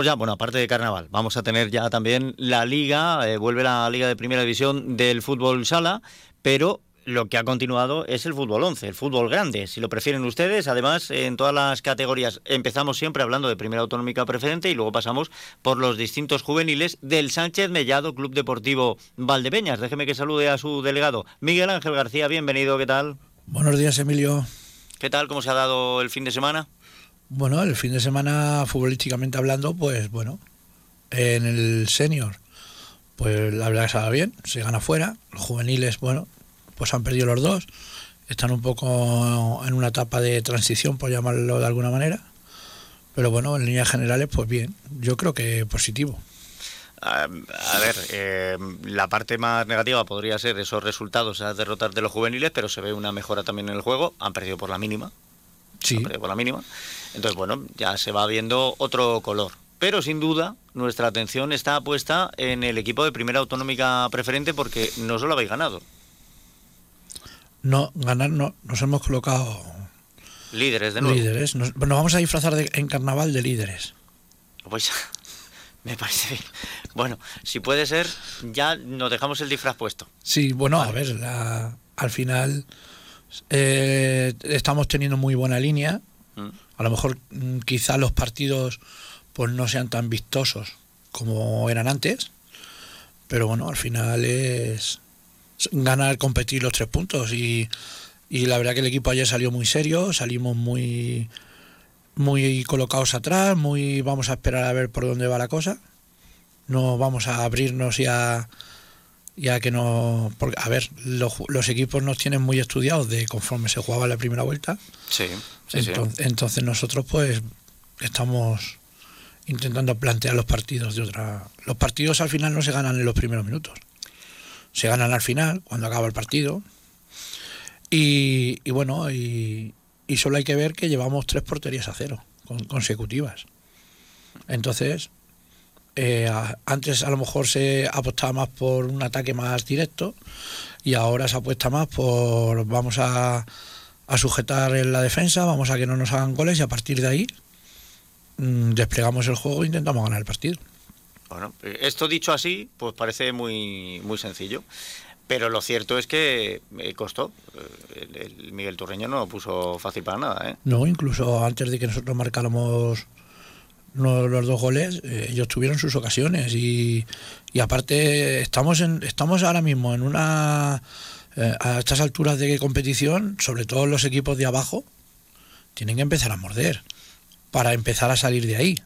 Pues ya, bueno, aparte de carnaval, vamos a tener ya también la liga, eh, vuelve la liga de primera división del fútbol sala, pero lo que ha continuado es el fútbol 11, el fútbol grande, si lo prefieren ustedes. Además, en todas las categorías empezamos siempre hablando de primera autonómica preferente y luego pasamos por los distintos juveniles del Sánchez Mellado Club Deportivo Valdepeñas. Déjeme que salude a su delegado, Miguel Ángel García. Bienvenido, ¿qué tal? Buenos días, Emilio. ¿Qué tal? ¿Cómo se ha dado el fin de semana? Bueno, el fin de semana, futbolísticamente hablando, pues bueno, en el senior, pues la verdad que se va bien, se gana fuera. Los juveniles, bueno, pues han perdido los dos. Están un poco en una etapa de transición, por llamarlo de alguna manera. Pero bueno, en líneas generales, pues bien. Yo creo que positivo. A, ver, eh, la parte más negativa podría ser esos resultados, esas derrotas de los juveniles, pero se ve una mejora también en el juego. Han perdido por la mínima. Sí. Han perdido por la mínima. Entonces, bueno, ya se va viendo otro color. Pero sin duda, nuestra atención está puesta en el equipo de primera autonómica preferente porque no solo habéis ganado. No, ganar no, nos hemos colocado líderes de nuevo. Líderes. Nos, vamos a disfrazar en carnaval de líderes. Pues me parece bien. Bueno, si puede ser, ya nos dejamos el disfraz puesto. Sí, bueno, a ver, al final eh, estamos teniendo muy buena línea. Mm. A lo mejor mm, quizá los partidos pues no sean tan vistosos como eran antes, pero bueno, al final es ganar, competir los tres puntos y, y la verdad que el equipo ayer salió muy serio, salimos muy muy colocados atrás, muy vamos a esperar a ver por dónde va la cosa. No vamos a abrirnos y a, ya que no. Porque, a ver, los, los, equipos nos tienen muy estudiados de conforme se jugaba la primera vuelta. Sí, entonces, entonces, nosotros, pues, estamos intentando plantear los partidos de otra. Los partidos al final no se ganan en los primeros minutos. Se ganan al final, cuando acaba el partido. Y, y bueno, y, y, solo hay que ver que llevamos tres porterías a cero consecutivas. Entonces, eh, antes a lo mejor se apostaba más por un ataque más directo y ahora se apuesta más por vamos a, a sujetar en la defensa, vamos a que no nos hagan goles y a partir de ahí mm, desplegamos el juego e intentamos ganar el partido. Bueno, esto dicho así, pues parece muy, muy sencillo. Pero lo cierto es que me costó. El, Miguel Turreño no lo puso fácil para nada. ¿eh? No, incluso antes de que nosotros marcáramos los dos goles, eh, ellos tuvieron sus ocasiones y, y, aparte estamos en, estamos ahora mismo en una eh, a estas alturas de competición, sobre todo los equipos de abajo, tienen que empezar a morder para empezar a salir de ahí.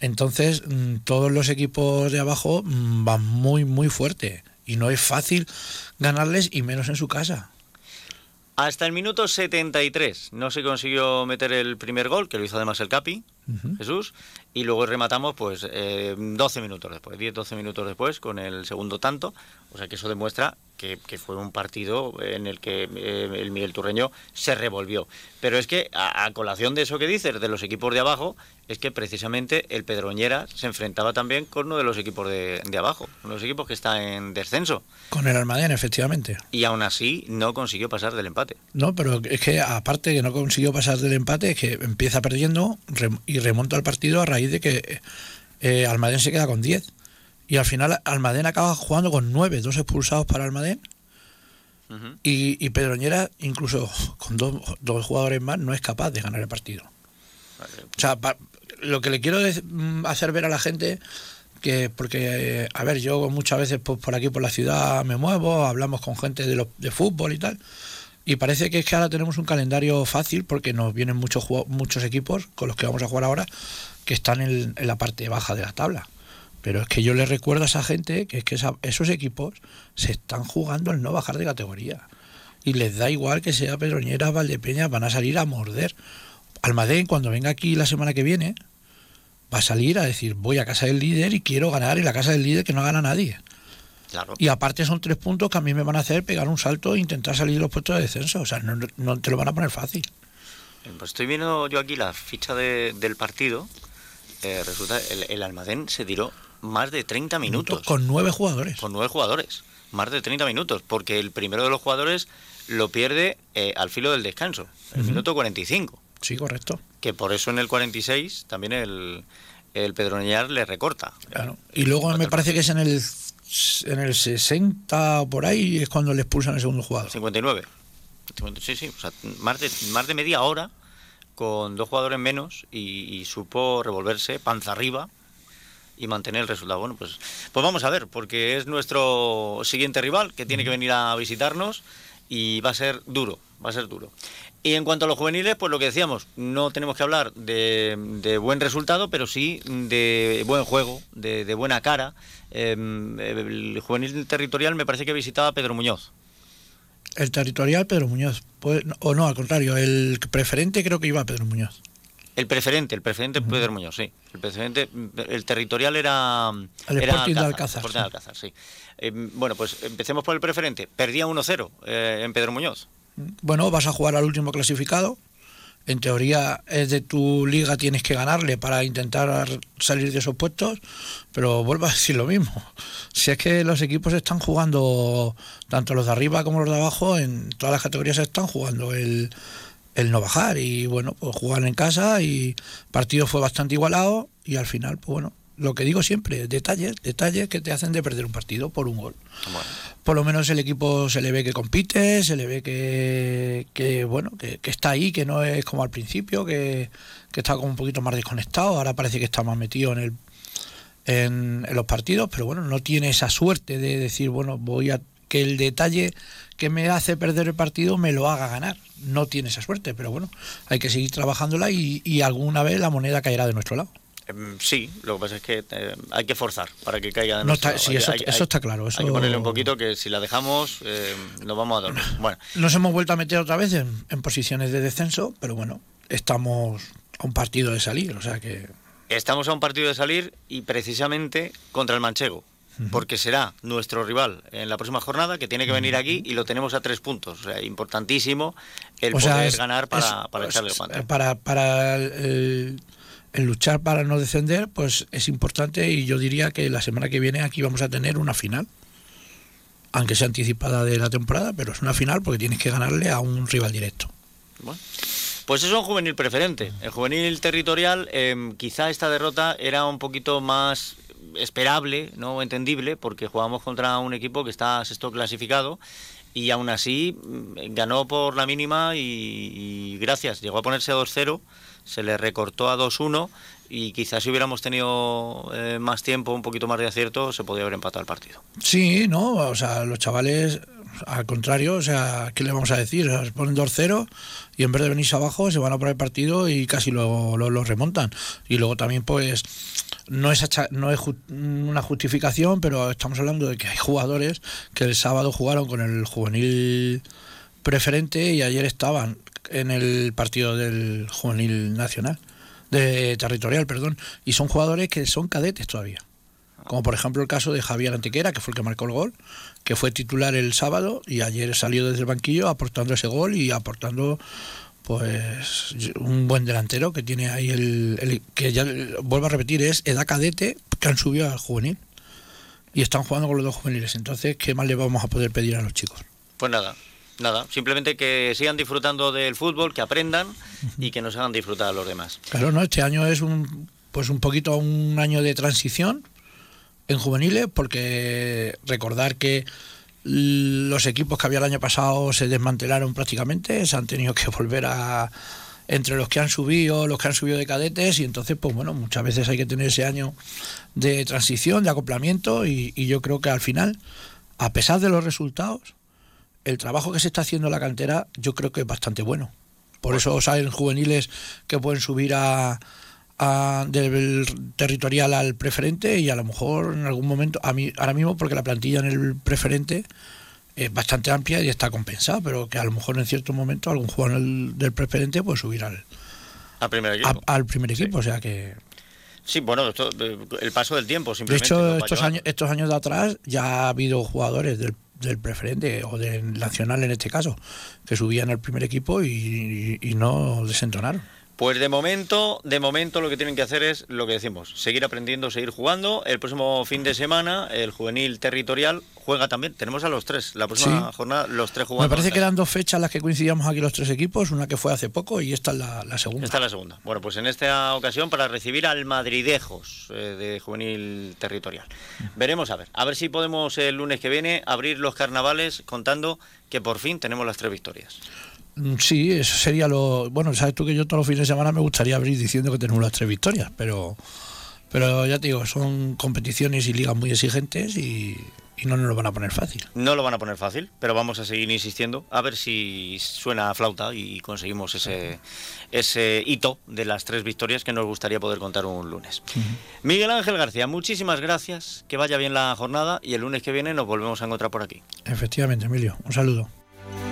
Entonces, mm, todos los equipos de abajo mm, van muy, muy fuerte y no es fácil ganarles y menos en su casa. Hasta el minuto 73 no se consiguió meter el primer gol, que lo hizo además el Capi, Jesús, y luego rematamos pues eh, 12 minutos después, 10-12 minutos después con el segundo tanto, o sea que eso demuestra que, fue un partido en el que eh, el Miguel Turreño se revolvió. Pero es que a, colación de eso que dices, de los equipos de abajo, es que precisamente el Pedroñera se enfrentaba también con uno de los equipos de, de, abajo, uno de los equipos que está en descenso. Con el Almadén, efectivamente. Y aún así no consiguió pasar del empate. No, pero es que aparte que no consiguió pasar del empate, es que empieza perdiendo y remonta el partido a raíz de que eh, Almadén se queda con 10. Y al final Almadén acaba jugando con 9, dos expulsados para Almadén. y, Pedroñera, incluso con dos, dos, jugadores más, no es capaz de ganar el partido. O sea, lo que le quiero mm, hacer ver a la gente que porque a ver yo muchas veces pues, por aquí por la ciudad me muevo hablamos con gente de, de fútbol y tal y parece que es que ahora tenemos un calendario fácil porque nos vienen muchos muchos equipos con los que vamos a jugar ahora que están en, la parte baja de la tabla. Pero es que yo le recuerdo a esa gente que es que esos equipos se están jugando el no bajar de categoría. Y les da igual que sea Pedroñera, Valdepeña, van a salir a morder. Almadén, cuando venga aquí la semana que viene, va a salir a decir, voy a casa del líder y quiero ganar en la casa del líder que no gana nadie. Y aparte son tres puntos que a mí me van a hacer pegar un salto e intentar salir de los puestos de descenso. O sea, no, te lo van a poner fácil. Pues estoy viendo yo aquí la ficha del partido. Eh, resulta el, el Almadén se tiró más de 30 minutos. Con nueve jugadores. Con nueve jugadores. Más de 30 minutos. Porque el primero de los jugadores lo pierde eh, al filo del descanso. El minuto 45. Sí, correcto. Que por eso en el 46 también el, el Pedroñar le recorta. Claro. Y luego me parece que es en el en el 60 o por ahí es cuando le expulsan al segundo jugador. 59. Sí, sí, o sea, más de, más de media hora con dos jugadores menos y, supo revolverse panza arriba y mantener el resultado. Bueno, pues, pues vamos a ver, porque es nuestro siguiente rival que tiene que venir a visitarnos y va a ser duro, va a ser duro. Y en cuanto a los juveniles, pues lo que decíamos, no tenemos que hablar de, buen resultado, pero sí de buen juego, de, buena cara. Em, el juvenil territorial me parece que visitaba Pedro Muñoz. El territorial Pedro Muñoz, pues, o no, al contrario, el preferente creo que iba a Pedro Muñoz. El preferente, el preferente Pedro Muñoz, sí. El preferente, el territorial era. El Sporting de Alcázar. sí. Alcázar, sí. Em, bueno, pues empecemos por el preferente. Perdía 1-0 eh, en Pedro Muñoz bueno, vas a jugar al último clasificado. En teoría es de tu liga tienes que ganarle para intentar salir de esos puestos, pero vuelvo a decir lo mismo. Si es que los equipos están jugando, tanto los de arriba como los de abajo, en todas las categorías están jugando el, el no bajar y bueno, pues jugar en casa y el partido fue bastante igualado y al final, pues bueno, lo que digo siempre, detalles, detalles que te hacen de perder un partido por un gol. Por lo menos el equipo se le ve que compite, se le ve que, bueno, que, está ahí, que no es como al principio, que, está como un poquito más desconectado, ahora parece que está más metido en el en, los partidos, pero bueno, no tiene esa suerte de decir, bueno, voy a que el detalle que me hace perder el partido me lo haga ganar. No tiene esa suerte, pero bueno, hay que seguir trabajándola y alguna vez la moneda caerá de nuestro lado. Em, sí, lo que pasa es que eh, hay que forzar para que caiga de no Sí, eso, está claro. Eso... Hay que ponerle un poquito que si la dejamos eh, nos vamos a dormir. Bueno. Nos hemos vuelto a meter otra vez en, posiciones de descenso, pero bueno, estamos a un partido de salir, o sea que... Estamos a un partido de salir y precisamente contra el Manchego, porque será nuestro rival en la próxima jornada que tiene que venir aquí y lo tenemos a tres puntos. O sea, importantísimo el poder ganar para, para echarle el guante. Para, para el el luchar para no descender, pues es importante y yo diría que la semana que viene aquí vamos a tener una final. Aunque sea anticipada de la temporada, pero es una final porque tienes que ganarle a un rival directo. Bueno, pues eso es un juvenil preferente. El juvenil territorial, em, quizá esta derrota era un poquito más esperable, no entendible, porque jugamos contra un equipo que está sexto clasificado y aún así mm, ganó por la mínima y, gracias, llegó a ponerse 2-0 se le recortó a 2-1 y quizás si hubiéramos tenido eh, más tiempo, un poquito más de acierto, se podría haber empatado el partido. Sí, no, o sea, los chavales, al contrario, o sea, ¿qué le vamos a decir? se ponen 2-0 y en vez de venirse abajo se van a por el partido y casi lo, lo, remontan. Y luego también, pues, no es, no es una justificación, pero estamos hablando de que hay jugadores que el sábado jugaron con el juvenil preferente y ayer estaban en el partido del juvenil nacional, de territorial, perdón, y son jugadores que son cadetes todavía. Como por ejemplo el caso de Javier Antequera, que fue el que marcó el gol, que fue titular el sábado y ayer salió desde el banquillo aportando ese gol y aportando pues un buen delantero que tiene ahí el, que ya vuelvo a repetir es edad cadete que han subido al juvenil. Y están jugando con los dos juveniles. Entonces qué más le vamos a poder pedir a los chicos pues nada Nada, simplemente que sigan disfrutando del fútbol, que aprendan y que nos hagan disfrutar a los demás. Claro, no, este año es un pues un poquito un año de transición en juveniles porque recordar que los equipos que había el año pasado se desmantelaron prácticamente, se han tenido que volver a entre los que han subido, los que han subido de cadetes y entonces pues bueno, muchas veces hay que tener ese año de transición, de acoplamiento y, y yo creo que al final, a pesar de los resultados, el trabajo que se está haciendo en la cantera yo creo que es bastante bueno. Por eso salen juveniles que pueden subir a, del territorial al preferente y a lo mejor en algún momento, a mí, ahora mismo porque la plantilla en el preferente es bastante amplia y está compensada, pero que a lo mejor en cierto momento algún jugador del preferente puede subir al, primer equipo. al primer equipo, o sea que... Sí, bueno, el paso del tiempo simplemente. De hecho, estos años, estos años de atrás ya ha habido jugadores del del preferente o del nacional en este caso, que subían al primer equipo y, no desentonaron. Pues de momento, de momento lo que tienen que hacer es lo que decimos, seguir aprendiendo, seguir jugando. El próximo fin de semana, el juvenil territorial juega también. Tenemos a los tres, la próxima jornada, los tres jugando. Me parece que eran dos fechas las que coincidíamos aquí los tres equipos, una que fue hace poco y esta es la, segunda. Esta es la segunda. Bueno, pues en esta ocasión para recibir al Madridejos eh, de juvenil territorial. Veremos a ver, a ver si podemos el lunes que viene abrir los carnavales contando que por fin tenemos las tres victorias. Mm, sí, eso sería lo. Bueno, sabes tú que yo todos los fines de semana me gustaría abrir diciendo que tenemos las tres victorias, pero, pero ya te digo, son competiciones y ligas muy exigentes y, no nos lo van a poner fácil. No lo van a poner fácil, pero vamos a seguir insistiendo a ver si suena a flauta y conseguimos ese, ese hito de las tres victorias que nos gustaría poder contar un lunes. Miguel Ángel García, muchísimas gracias, que vaya bien la jornada y el lunes que viene nos volvemos a encontrar por aquí. Efectivamente, Emilio, un saludo.